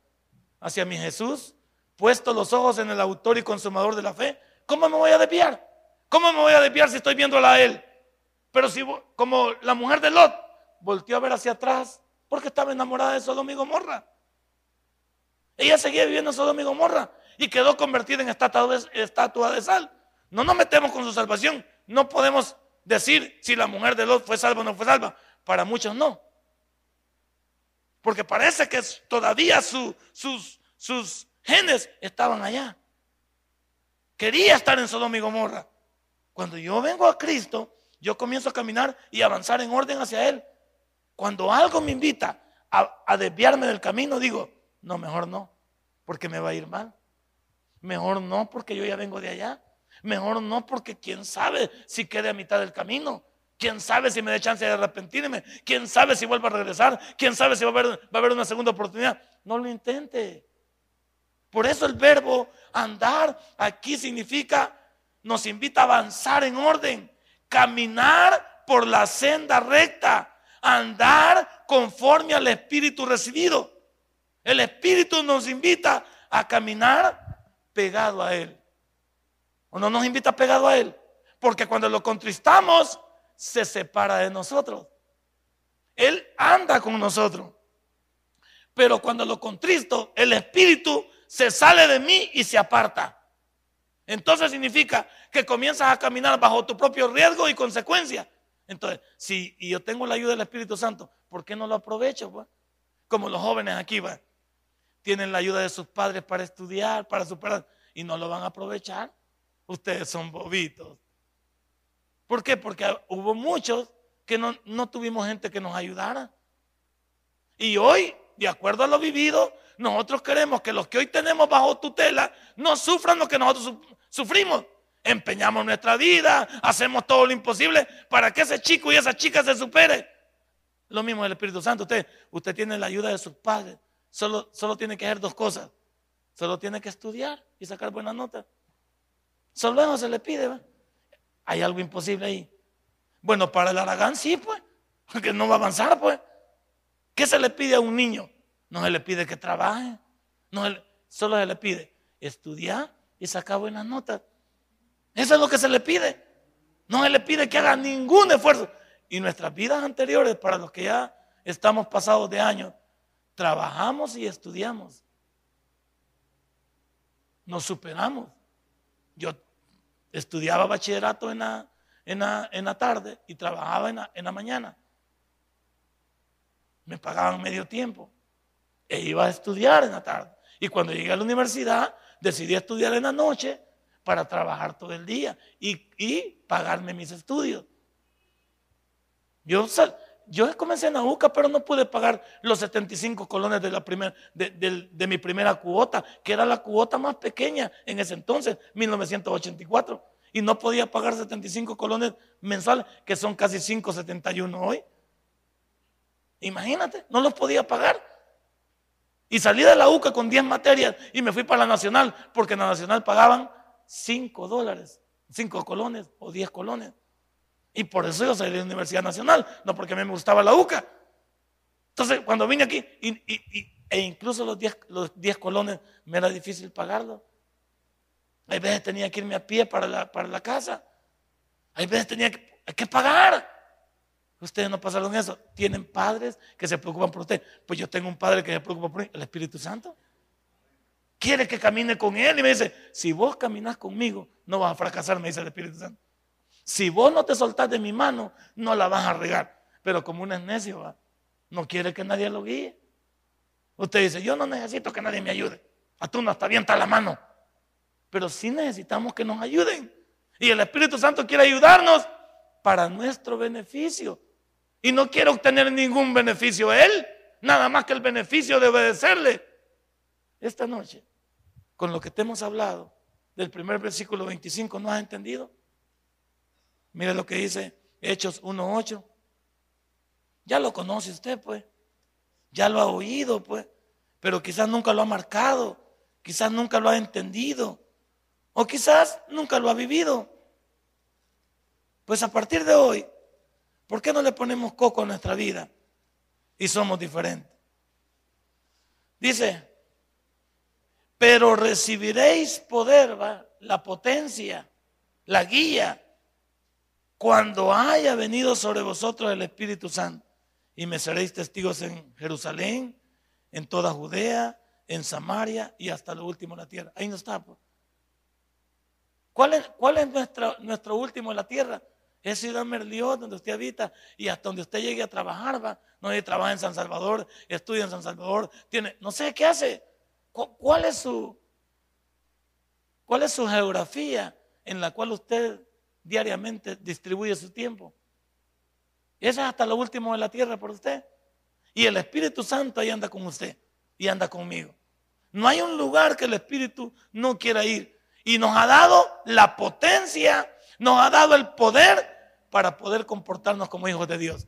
Speaker 2: hacia mi Jesús, puesto los ojos en el autor y consumador de la fe. ¿Cómo me voy a desviar? ¿Cómo me voy a desviar si estoy viéndola a Él? Pero si, como la mujer de Lot, volteó a ver hacia atrás porque estaba enamorada de Sodoma y Gomorra. Ella seguía viviendo en Sodoma y Gomorra y quedó convertida en estatua de, sal. No nos metemos con su salvación. No podemos decir si la mujer de Lot fue salva o no fue salva. Para muchos no. Porque parece que todavía sus, sus genes estaban allá. Quería estar en Sodoma y Gomorra. Cuando yo vengo a Cristo, yo comienzo a caminar y avanzar en orden hacia Él. Cuando algo me invita a desviarme del camino, digo, no, mejor no, porque me va a ir mal. Mejor no, porque yo ya vengo de allá. Mejor no, porque quién sabe si quede a mitad del camino. ¿Quién sabe si me dé chance de arrepentirme? ¿Quién sabe si vuelvo a regresar? ¿Quién sabe si va a, haber, va a haber una segunda oportunidad? No lo intente. Por eso el verbo andar aquí significa, nos invita a avanzar en orden, caminar por la senda recta, andar conforme al Espíritu recibido. El Espíritu nos invita a caminar pegado a Él. ¿O no nos invita pegado a Él? Porque cuando lo contristamos, se separa de nosotros. Él anda con nosotros. Pero cuando lo contristo, el Espíritu se sale de mí y se aparta. Entonces significa que comienzas a caminar bajo tu propio riesgo y consecuencia. Entonces, si yo tengo la ayuda del Espíritu Santo, ¿por qué no lo aprovecho? Pues? Como los jóvenes aquí, van tienen la ayuda de sus padres para estudiar, para superar, y no lo van a aprovechar. Ustedes son bobitos. ¿Por qué? Porque hubo muchos que no, no tuvimos gente que nos ayudara. Y hoy, de acuerdo a lo vivido, nosotros queremos que los que hoy tenemos bajo tutela no sufran lo que nosotros sufrimos. Empeñamos nuestra vida, hacemos todo lo imposible para que ese chico y esa chica se supere. Lo mismo el Espíritu Santo. Usted, usted tiene la ayuda de sus padres, Solo, solo tiene que hacer dos cosas. Solo tiene que estudiar y sacar buenas notas. Solo eso se le pide. Hay algo imposible ahí. Bueno, para el Aragán sí, pues. Porque no va a avanzar, pues. ¿Qué se le pide a un niño? No se le pide que trabaje. No solo se le pide estudiar y sacar buenas notas. Eso es lo que se le pide. No se le pide que haga ningún esfuerzo. Y nuestras vidas anteriores, para los que ya estamos pasados de años, trabajamos y estudiamos. Nos superamos. Yo estudiaba bachillerato en la, en la, tarde y trabajaba en la, en la mañana. Me pagaban medio tiempo. E iba a estudiar en la tarde. Y cuando llegué a la universidad, decidí estudiar en la noche para trabajar todo el día y, y pagarme mis estudios. Yo, yo comencé en la UCA, pero no pude pagar los 75 colones de, la primera, de, mi primera cuota, que era la cuota más pequeña en ese entonces, 1984. Y no podía pagar 75 colones mensuales, que son casi 5,71 hoy. Imagínate, no los podía pagar. Y salí de la UCA con 10 materias y me fui para la Nacional, porque en la Nacional pagaban 5 dólares, 5 colones o 10 colones. Y por eso yo salí de la Universidad Nacional, no porque a mí me gustaba la UCA. Entonces, cuando vine aquí, e incluso los 10 los colones me era difícil pagarlo. Hay veces tenía que irme a pie para la, para la casa. Hay veces tenía que, que pagar. Ustedes no pasaron eso. Tienen padres que se preocupan por usted. Pues yo tengo un padre que se preocupa por mí, el Espíritu Santo. Quiere que camine con él y me dice, si vos caminas conmigo, no vas a fracasar, me dice el Espíritu Santo. Si vos no te soltás de mi mano, no la vas a regar. Pero como uno es necio, no quiere que nadie lo guíe. Usted dice, yo no necesito que nadie me ayude. A tú no está bien, está la mano. Pero sí necesitamos que nos ayuden. Y el Espíritu Santo quiere ayudarnos para nuestro beneficio. Y no quiere obtener ningún beneficio él, nada más que el beneficio de obedecerle. Esta noche, con lo que te hemos hablado del primer versículo 25, ¿no has entendido? Mire lo que dice Hechos 1.8. Ya lo conoce usted, pues. Ya lo ha oído, pues. Pero quizás nunca lo ha marcado. Quizás nunca lo ha entendido. O quizás nunca lo ha vivido. Pues a partir de hoy, ¿por qué no le ponemos coco a nuestra vida? Y somos diferentes. Dice, pero recibiréis poder, ¿va? la potencia, la guía cuando haya venido sobre vosotros el Espíritu Santo, y me seréis testigos en Jerusalén, en toda Judea, en Samaria y hasta lo último en la tierra. Ahí no está. Pues. ¿Cuál es, cuál es nuestro, nuestro último en la tierra? Es Ciudad Merliot, donde usted habita, y hasta donde usted llegue a trabajar, va. No trabaja en San Salvador, estudia en San Salvador, tiene, no sé qué hace. ¿Cuál es su, cuál es su geografía en la cual usted diariamente distribuye su tiempo. Ese es hasta lo último de la tierra por usted. Y el Espíritu Santo ahí anda con usted y anda conmigo. No hay un lugar que el Espíritu no quiera ir. Y nos ha dado la potencia, nos ha dado el poder para poder comportarnos como hijos de Dios.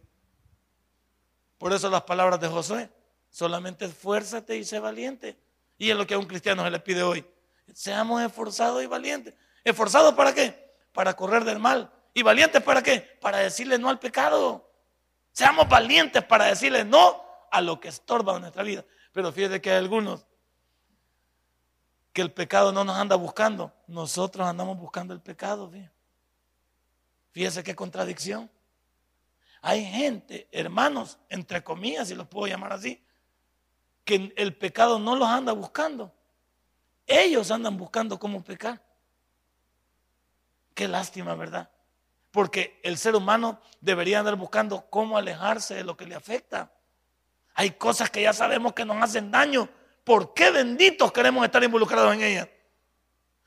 Speaker 2: Por eso las palabras de Josué, solamente esfuérzate y sé valiente. Y es lo que a un cristiano se le pide hoy. Seamos esforzados y valientes. ¿Esforzados para qué? Para correr del mal. ¿Y valientes para qué? Para decirle no al pecado. Seamos valientes para decirle no a lo que estorba nuestra vida. Pero fíjate que hay algunos que el pecado no nos anda buscando. Nosotros andamos buscando el pecado. Fíjese qué contradicción. Hay gente, hermanos, entre comillas, si los puedo llamar así, que el pecado no los anda buscando. Ellos andan buscando cómo pecar. Qué lástima, ¿verdad? Porque el ser humano debería andar buscando cómo alejarse de lo que le afecta. Hay cosas que ya sabemos que nos hacen daño. ¿Por qué benditos queremos estar involucrados en ellas?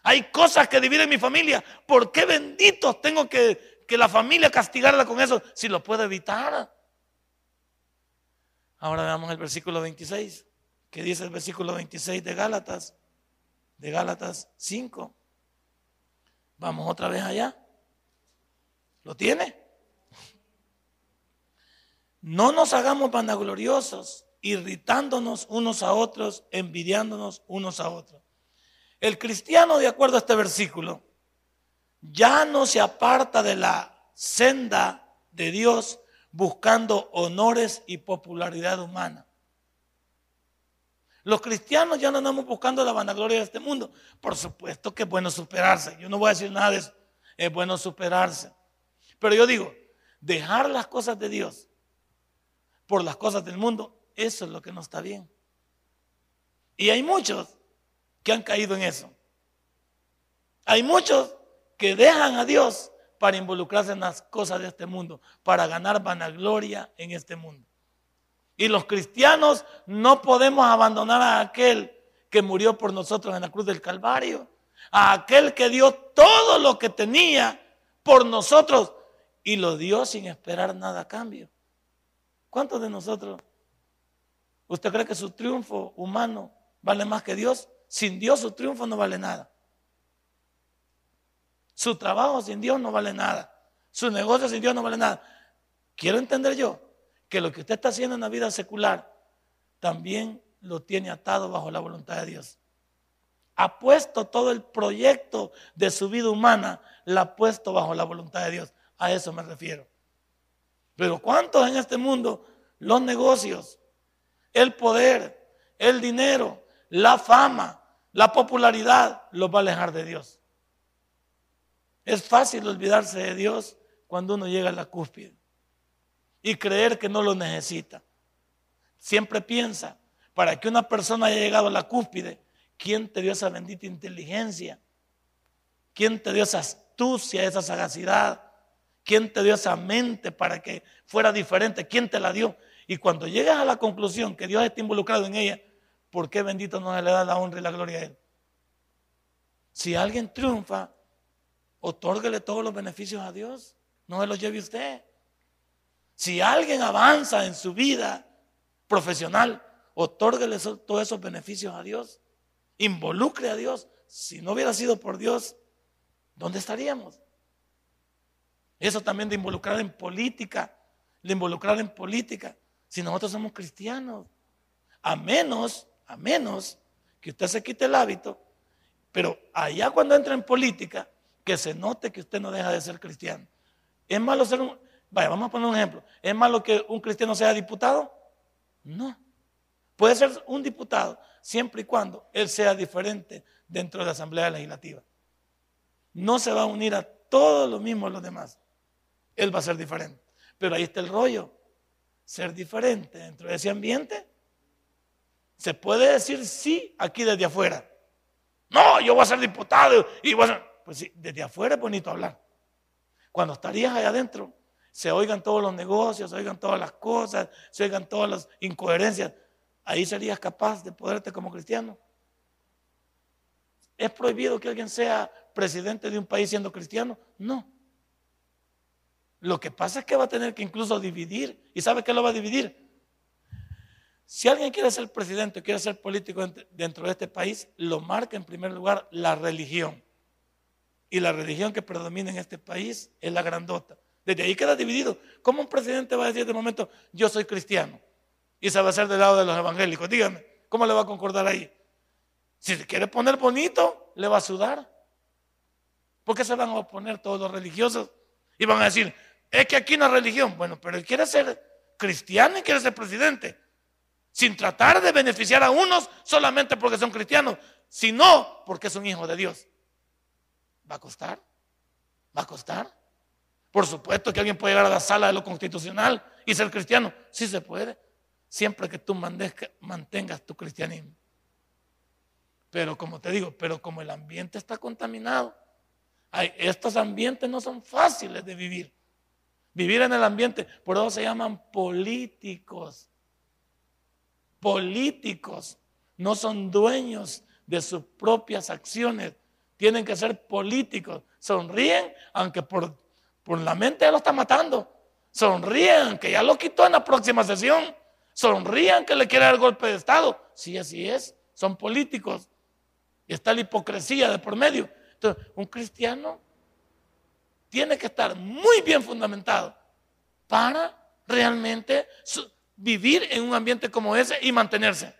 Speaker 2: Hay cosas que dividen mi familia. ¿Por qué benditos tengo que, que la familia castigarla con eso si lo puedo evitar? Ahora veamos el versículo 26. ¿Qué dice el versículo 26 de Gálatas? De Gálatas 5. Vamos otra vez allá. ¿Lo tiene? No nos hagamos vanagloriosos, irritándonos unos a otros, envidiándonos unos a otros. El cristiano, de acuerdo a este versículo, ya no se aparta de la senda de Dios buscando honores y popularidad humana. Los cristianos ya no andamos buscando la vanagloria de este mundo. Por supuesto que es bueno superarse. Yo no voy a decir nada de eso. Es bueno superarse. Pero yo digo, dejar las cosas de Dios por las cosas del mundo, eso es lo que no está bien. Y hay muchos que han caído en eso. Hay muchos que dejan a Dios para involucrarse en las cosas de este mundo, para ganar vanagloria en este mundo. Y los cristianos no podemos abandonar a aquel que murió por nosotros en la cruz del Calvario, a aquel que dio todo lo que tenía por nosotros y lo dio sin esperar nada a cambio. ¿Cuántos de nosotros? ¿Usted cree que su triunfo humano vale más que Dios? Sin Dios su triunfo no vale nada. Su trabajo sin Dios no vale nada. Su negocio sin Dios no vale nada. Quiero entender yo que lo que usted está haciendo en la vida secular también lo tiene atado bajo la voluntad de Dios. Ha puesto todo el proyecto de su vida humana, la ha puesto bajo la voluntad de Dios. A eso me refiero. Pero ¿cuántos en este mundo los negocios, el poder, el dinero, la fama, la popularidad los va a alejar de Dios? Es fácil olvidarse de Dios cuando uno llega a la cúspide y creer que no lo necesita. Siempre piensa, para que una persona haya llegado a la cúspide, ¿quién te dio esa bendita inteligencia? ¿Quién te dio esa astucia, esa sagacidad? ¿Quién te dio esa mente para que fuera diferente? ¿Quién te la dio? Y cuando llegas a la conclusión que Dios está involucrado en ella, ¿por qué bendito no se le da la honra y la gloria a Él? Si alguien triunfa, otórguele todos los beneficios a Dios. No se los lleve usted. Si alguien avanza en su vida profesional, otórguele todos esos beneficios a Dios. Involucre a Dios. Si no hubiera sido por Dios, ¿dónde estaríamos? Eso también de involucrar en política, de involucrar en política, si nosotros somos cristianos. A menos, a menos que usted se quite el hábito, pero allá cuando entra en política, que se note que usted no deja de ser cristiano. ¿Es malo ser un... Vaya, vamos a poner un ejemplo. ¿Es malo que un cristiano sea diputado? No. Puede ser un diputado siempre y cuando él sea diferente dentro de la Asamblea Legislativa. No se va a unir a todos lo mismo los demás. Él va a ser diferente. Pero ahí está el rollo. Ser diferente dentro de ese ambiente. Se puede decir sí aquí desde afuera. No, yo voy a ser diputado y voy a ser... Pues sí, desde afuera es bonito hablar. Cuando estarías allá adentro, se oigan todos los negocios, se oigan todas las cosas, se oigan todas las incoherencias. Ahí serías capaz de poderte como cristiano. ¿Es prohibido que alguien sea presidente de un país siendo cristiano? No. Lo que pasa es que va a tener que incluso dividir. ¿Y sabe qué lo va a dividir? Si alguien quiere ser presidente, quiere ser político dentro de este país, lo marca en primer lugar la religión. Y la religión que predomina en este país es la grandota. Desde ahí queda dividido. ¿Cómo un presidente va a decir de momento, yo soy cristiano? Y se va a hacer del lado de los evangélicos. Dígame, ¿cómo le va a concordar ahí? Si se quiere poner bonito, le va a sudar. ¿Por qué se van a oponer todos los religiosos? Y van a decir, es que aquí no hay religión. Bueno, pero él quiere ser cristiano y quiere ser presidente. Sin tratar de beneficiar a unos solamente porque son cristianos, sino porque son hijos de Dios. ¿Va a costar? ¿Va a costar? Por supuesto que alguien puede llegar a la sala de lo constitucional y ser cristiano. Sí se puede, siempre que tú mantengas tu cristianismo. Pero como te digo, pero como el ambiente está contaminado, estos ambientes no son fáciles de vivir. Vivir en el ambiente, por eso se llaman políticos. Políticos no son dueños de sus propias acciones, tienen que ser políticos. Sonríen, aunque por, por la mente ya lo está matando. Sonríen, que ya lo quitó en la próxima sesión. Sonrían que le quiere dar golpe de Estado. Sí, así es. Son políticos. Y está la hipocresía de por medio. Entonces, un cristiano tiene que estar muy bien fundamentado para realmente vivir en un ambiente como ese y mantenerse.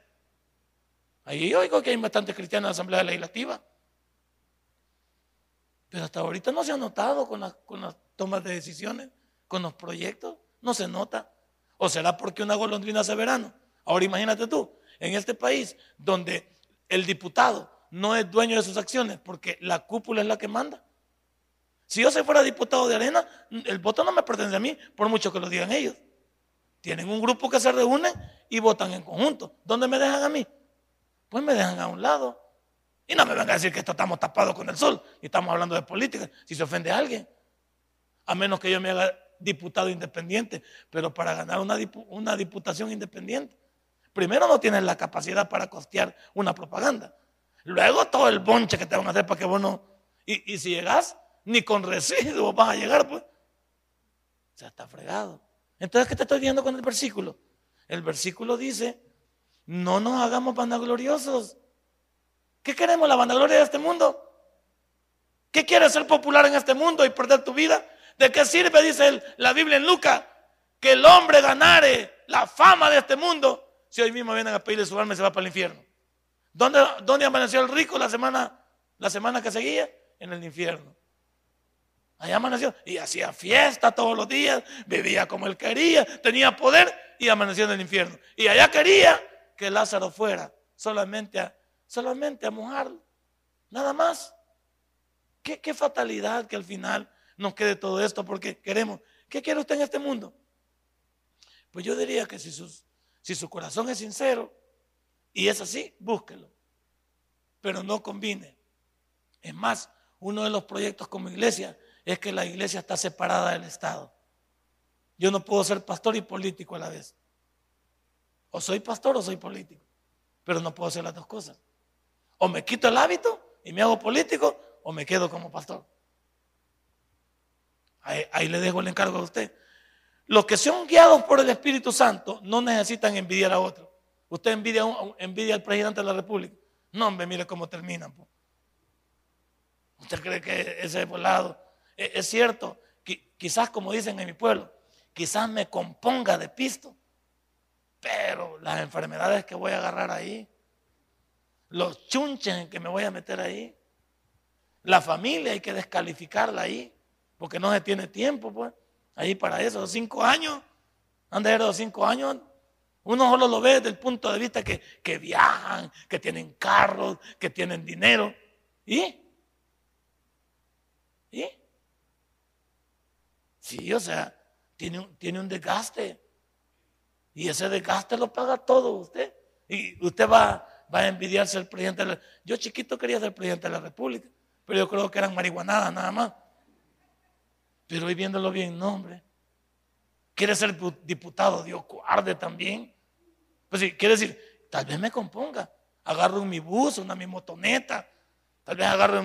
Speaker 2: Ahí oigo que hay bastantes cristianos en la Asamblea Legislativa. Pero hasta ahorita no se ha notado con, con las tomas de decisiones, con los proyectos, no se nota. ¿O será porque una golondrina hace verano? Ahora imagínate tú, en este país donde el diputado no es dueño de sus acciones porque la cúpula es la que manda. Si yo se fuera diputado de arena, el voto no me pertenece a mí, por mucho que lo digan ellos. Tienen un grupo que se reúne y votan en conjunto. ¿Dónde me dejan a mí? Pues me dejan a un lado. Y no me vengan a decir que estamos tapados con el sol y estamos hablando de política, si se ofende a alguien. A menos que yo me haga diputado independiente, pero para ganar una, una diputación independiente, primero no tienes la capacidad para costear una propaganda. Luego todo el bonche que te van a hacer para que vos no... Y, y si llegas, ni con residuos vas a llegar, pues. O sea, está fregado. Entonces, ¿qué te estoy viendo con el versículo? El versículo dice, no nos hagamos vanagloriosos. ¿Qué queremos, la vanagloria de este mundo? ¿Qué quieres ser popular en este mundo y perder tu vida? ¿De qué sirve, dice la Biblia en Lucas, que el hombre ganare la fama de este mundo si hoy mismo vienen a pedirle su alma y se va para el infierno? ¿Dónde, dónde amaneció el rico la semana, la semana que seguía? En el infierno. Allá amaneció y hacía fiesta todos los días, vivía como él quería, tenía poder y amaneció en el infierno. Y allá quería que Lázaro fuera solamente a, solamente a mojarlo, nada más. ¿Qué, fatalidad que al final nos quede todo esto porque queremos. ¿Qué quiere usted en este mundo? Pues yo diría que si, si su corazón es sincero y es así, búsquelo. Pero no combine. Es más, uno de los proyectos como iglesia es que la iglesia está separada del Estado. Yo no puedo ser pastor y político a la vez. O soy pastor o soy político. Pero no puedo hacer las dos cosas. O me quito el hábito y me hago político o me quedo como pastor. Ahí, le dejo el encargo a usted. Los que son guiados por el Espíritu Santo no necesitan envidiar a otro. Usted envidia, envidia al presidente de la República. No, hombre, mire cómo terminan. ¿Usted cree que ese volado? Es, es cierto, quizás como dicen en mi pueblo, quizás me componga de pisto, pero las enfermedades que voy a agarrar ahí, los chunches en que me voy a meter ahí, la familia hay que descalificarla ahí porque no se tiene tiempo, pues, ahí para eso, cinco años, han de los cinco años, uno solo lo ve desde el punto de vista que, que viajan, que tienen carros, que tienen dinero, ¿y? ¿Y? Sí, o sea, tiene tiene un desgaste. Y ese desgaste lo paga todo usted. Y usted va, va a envidiarse al presidente de la Yo chiquito quería ser presidente de la República, pero yo creo que eran marihuanadas nada más. Pero hoy viéndolo bien, no, hombre. Quiere ser diputado, Dios guarde también. Pues sí, quiere decir, tal vez me componga. Agarro mi bus, una mi motoneta. Tal vez agarro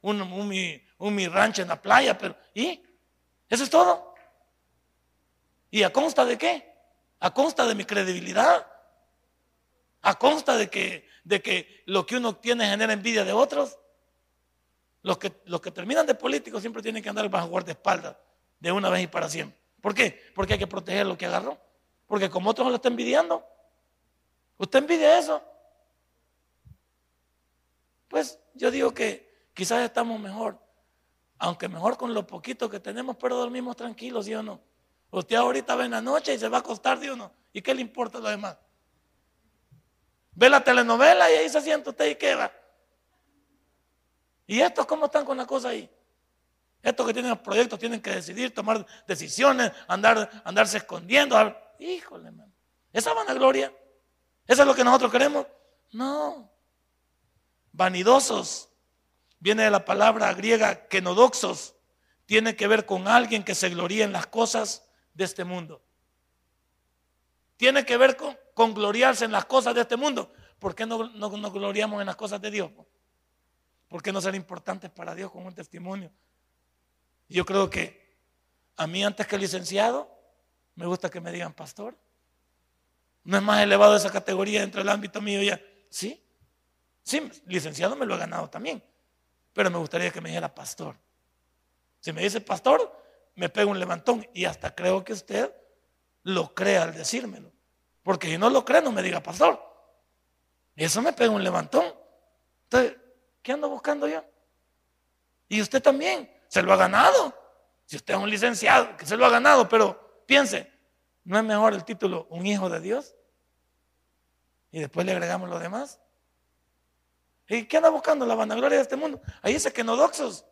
Speaker 2: un, mi, rancho en la playa, pero ¿y? Eso es todo. ¿Y a consta de qué? A consta de mi credibilidad. A consta de que, de que lo que uno tiene genera envidia de otros. Los que, los que terminan de políticos siempre tienen que andar bajo guardaespaldas de una vez y para siempre. ¿Por qué? Porque hay que proteger lo que agarró. Porque como otros lo está envidiando. ¿Usted envidia eso? Pues yo digo que quizás estamos mejor. Aunque mejor con lo poquito que tenemos, pero dormimos tranquilos, ¿sí o no? Usted ahorita ve en la noche y se va a acostar, ¿sí o no? ¿Y qué le importa lo demás? Ve la telenovela y ahí se siente usted y qué va. ¿Y estos cómo están con la cosa ahí? Estos que tienen proyectos tienen que decidir, tomar decisiones, andar, andarse escondiendo. Híjole, man. ¿Esa vanagloria? ¿Eso es lo que nosotros queremos? No. Vanidosos. Viene de la palabra griega kenodoxos. Tiene que ver con alguien que se gloría en las cosas de este mundo. Tiene que ver con, gloriarse en las cosas de este mundo. ¿Por qué no, no, gloriamos en las cosas de Dios? ¿Por qué no ser importantes para Dios con un testimonio? Yo creo que a mí antes que licenciado, me gusta que me digan pastor. No es más elevado esa categoría dentro del ámbito mío ya. Sí, sí, licenciado me lo he ganado también. Pero me gustaría que me dijera pastor. Si me dice pastor, me pego un levantón. Y hasta creo que usted lo crea al decírmelo. Porque si no lo cree, no me diga pastor. Y eso me pega un levantón. Entonces, ¿Qué ando buscando yo? Y usted también, se lo ha ganado. Si usted es un licenciado, que se lo ha ganado, pero piense, ¿no es mejor el título un hijo de Dios? Y después le agregamos lo demás. ¿Y qué anda buscando? La vanagloria de este mundo. Ahí dice que no doxos.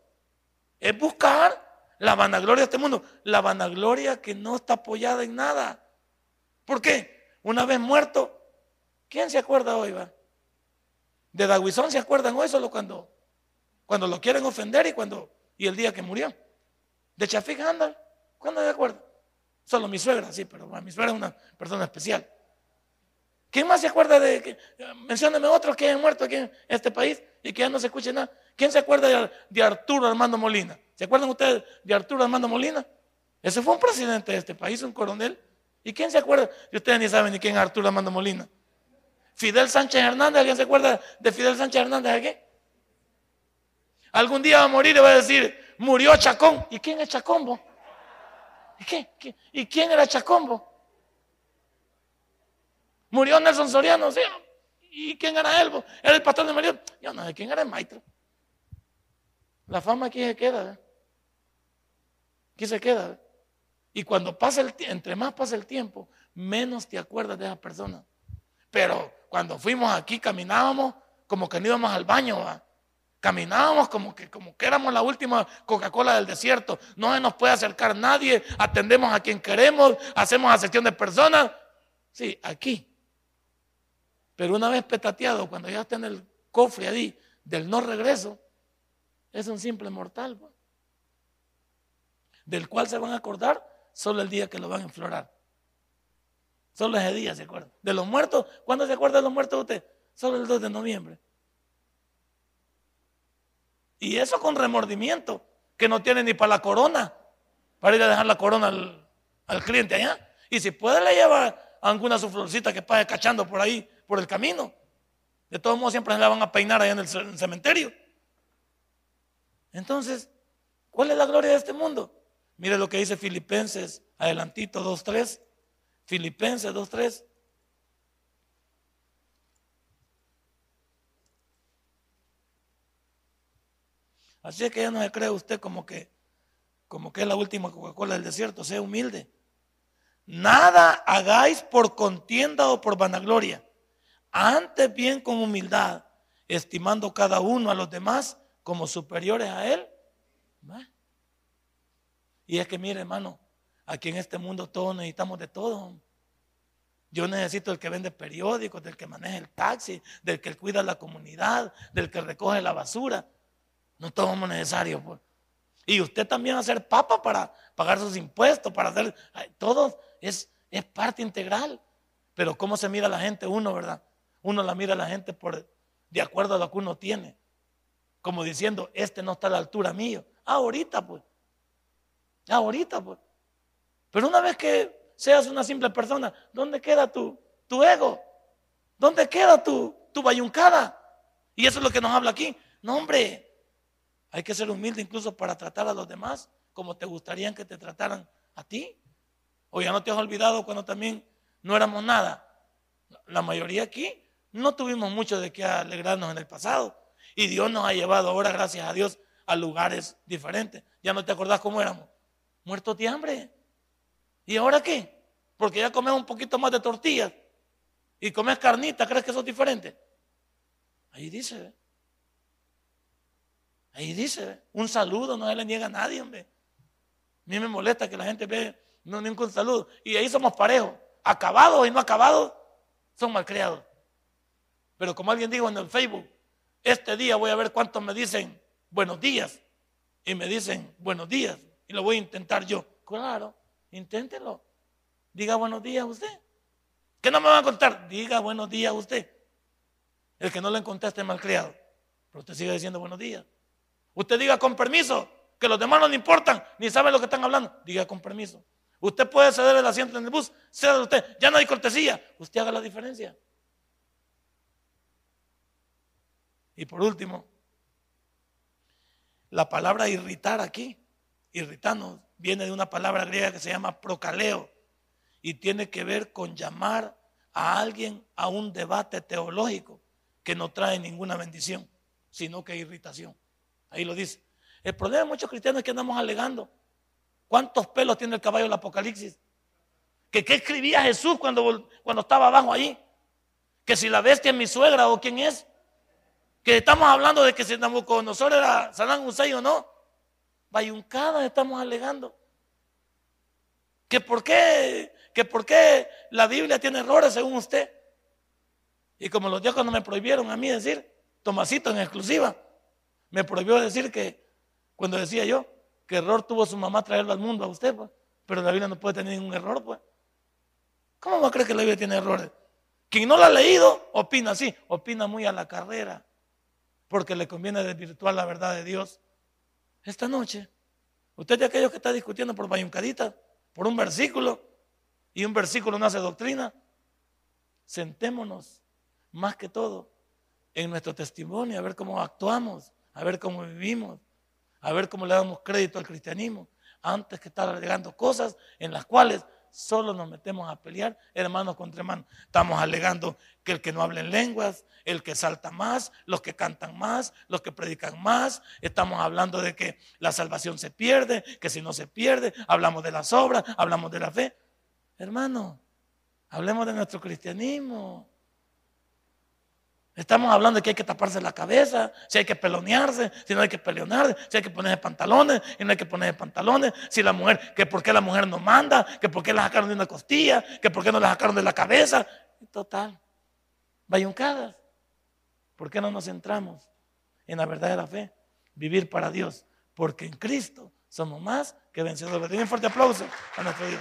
Speaker 2: Es buscar la vanagloria de este mundo. La vanagloria que no está apoyada en nada. ¿Por qué? Una vez muerto, ¿quién se acuerda hoy, va? De Daguizón se acuerdan hoy solo cuando, cuando lo quieren ofender y cuando y el día que murió. De Chafik ¿cuándo se acuerda? Solo mi suegra, sí, pero mi suegra es una persona especial. ¿Quién más se acuerda de que, otros que hayan muerto aquí en este país y que ya no se escuche nada? ¿Quién se acuerda de, Arturo Armando Molina? ¿Se acuerdan ustedes de Arturo Armando Molina? Ese fue un presidente de este país, un coronel. ¿Y quién se acuerda? Y ustedes ni saben ni quién es Arturo Armando Molina. Fidel Sánchez Hernández, ¿alguien se acuerda de Fidel Sánchez Hernández aquí? Algún día va a morir y va a decir, murió Chacón. ¿Y quién es Chacombo? ¿Y, qué? ¿Y quién era Chacombo? Murió Nelson Soriano. ¿Y quién era él? Era el pastor de María. Yo no sé quién era el maestro. La fama aquí se queda. ¿eh? Aquí se queda. ¿eh? Y cuando pasa el entre más pasa el tiempo, menos te acuerdas de esa persona. Pero cuando fuimos aquí, caminábamos como que no íbamos al baño. Caminábamos como que, como que éramos la última Coca-Cola del desierto. No se nos puede acercar nadie. Atendemos a quien queremos. Hacemos acepción de personas. Sí, aquí pero una vez petateado, cuando ya está en el cofre ahí del no regreso, es un simple mortal, del cual se van a acordar solo el día que lo van a enflorar. Solo ese día se acuerdan. De los muertos, ¿cuándo se acuerda de los muertos usted? Solo el 2 de noviembre. Y eso con remordimiento, que no tiene ni para la corona, para ir a dejar la corona al, cliente allá. Y si puede le lleva alguna su florcita que pague cachando por ahí por el camino. De todos modos, siempre se la van a peinar allá en el cementerio. Entonces, ¿cuál es la gloria de este mundo? Mire lo que dice Filipenses, adelantito 2.3. Filipenses 2.3. Así es que ya no se cree usted como que, como que es la última Coca-Cola del desierto, sea humilde. Nada hagáis por contienda o por vanagloria, antes bien con humildad, estimando cada uno a los demás como superiores a él. Y es que mire, hermano, aquí en este mundo todos necesitamos de todo. Yo necesito el que vende periódicos, del que maneja el taxi, del que cuida la comunidad, del que recoge la basura. No todos somos necesarios. Pues. Y usted también va a ser papa para pagar sus impuestos, para hacer... Todo es, es parte integral. Pero ¿cómo se mira la gente uno, verdad? Uno la mira a la gente por, de acuerdo a lo que uno tiene. Como diciendo, este no está a la altura mío. Ah, ahorita pues. Ah, ahorita pues. Pero una vez que seas una simple persona, ¿dónde queda tu, tu ego? ¿Dónde queda tu, tu bayuncada? Y eso es lo que nos habla aquí. No, hombre, hay que ser humilde incluso para tratar a los demás como te gustaría que te trataran a ti. O ya no te has olvidado cuando también no éramos nada. La mayoría aquí no tuvimos mucho de qué alegrarnos en el pasado. Y Dios nos ha llevado ahora, gracias a Dios, a lugares diferentes. Ya no te acordás cómo éramos. Muertos de hambre. ¿Y ahora qué? Porque ya comes un poquito más de tortillas y comes carnita, ¿crees que eso es diferente? Ahí dice, Ahí dice, un saludo no se le niega a nadie, hombre. A mí me molesta que la gente ve no ningún saludo. Y ahí somos parejos. Acabados y no acabados son malcriados. Pero como alguien dijo en el Facebook, este día voy a ver cuántos me dicen buenos días y me dicen buenos días y lo voy a intentar yo. Claro, inténtelo. Diga buenos días usted. ¿Qué no me va a contar? Diga buenos días usted. El que no le conteste es malcriado. Pero usted sigue diciendo buenos días. Usted diga con permiso, que los demás no le importan, ni saben lo que están hablando. Diga con permiso. Usted puede ceder el asiento en el bus, ceda usted. Ya no hay cortesía. Usted haga la diferencia. Y por último, la palabra irritar aquí, irritarnos, viene de una palabra griega que se llama procaleo y tiene que ver con llamar a alguien a un debate teológico que no trae ninguna bendición, sino que irritación. Ahí lo dice. El problema de muchos cristianos es que andamos alegando. ¿Cuántos pelos tiene el caballo del Apocalipsis? ¿Que qué escribía Jesús cuando, cuando estaba abajo ahí? Que si la bestia es mi suegra o quién es. Que estamos hablando de que si Nabucodonosor era Saddam Hussein o no. Bayuncada estamos alegando. Que por qué, que por qué la Biblia tiene errores según usted. Y como los diáconos me prohibieron a mí decir, Tomasito en exclusiva, me prohibió decir que, cuando decía yo, que error tuvo su mamá traerlo al mundo a usted, pues, pero la Biblia no puede tener ningún error, pues. ¿Cómo va a creer que la Biblia tiene errores? Quien no la ha leído, opina así, opina muy a la carrera, porque le conviene desvirtuar la verdad de Dios. Esta noche, usted de aquellos que está discutiendo por bayuncadita, por un versículo, y un versículo no hace doctrina, sentémonos más que todo en nuestro testimonio, a ver cómo actuamos, a ver cómo vivimos, a ver cómo le damos crédito al cristianismo, antes que estar alegando cosas en las cuales solo nos metemos a pelear hermanos contra hermanos. Estamos alegando que el que no habla en lenguas, el que salta más, los que cantan más, los que predican más. Estamos hablando de que la salvación se pierde, que si no se pierde, hablamos de las obras, hablamos de la fe. Hermano, hablemos de nuestro cristianismo. Estamos hablando de que hay que taparse la cabeza, si hay que pelonearse, si no hay que peleonarse, si hay que ponerse pantalones y no hay que ponerse pantalones, si la mujer, que por qué la mujer no manda, que por qué la sacaron de una costilla, que por qué no la sacaron de la cabeza. Total, bayuncadas. ¿Por qué no nos centramos en la verdad de la fe? Vivir para Dios, porque en Cristo somos más que vencedores. Den un fuerte aplauso a nuestro Dios.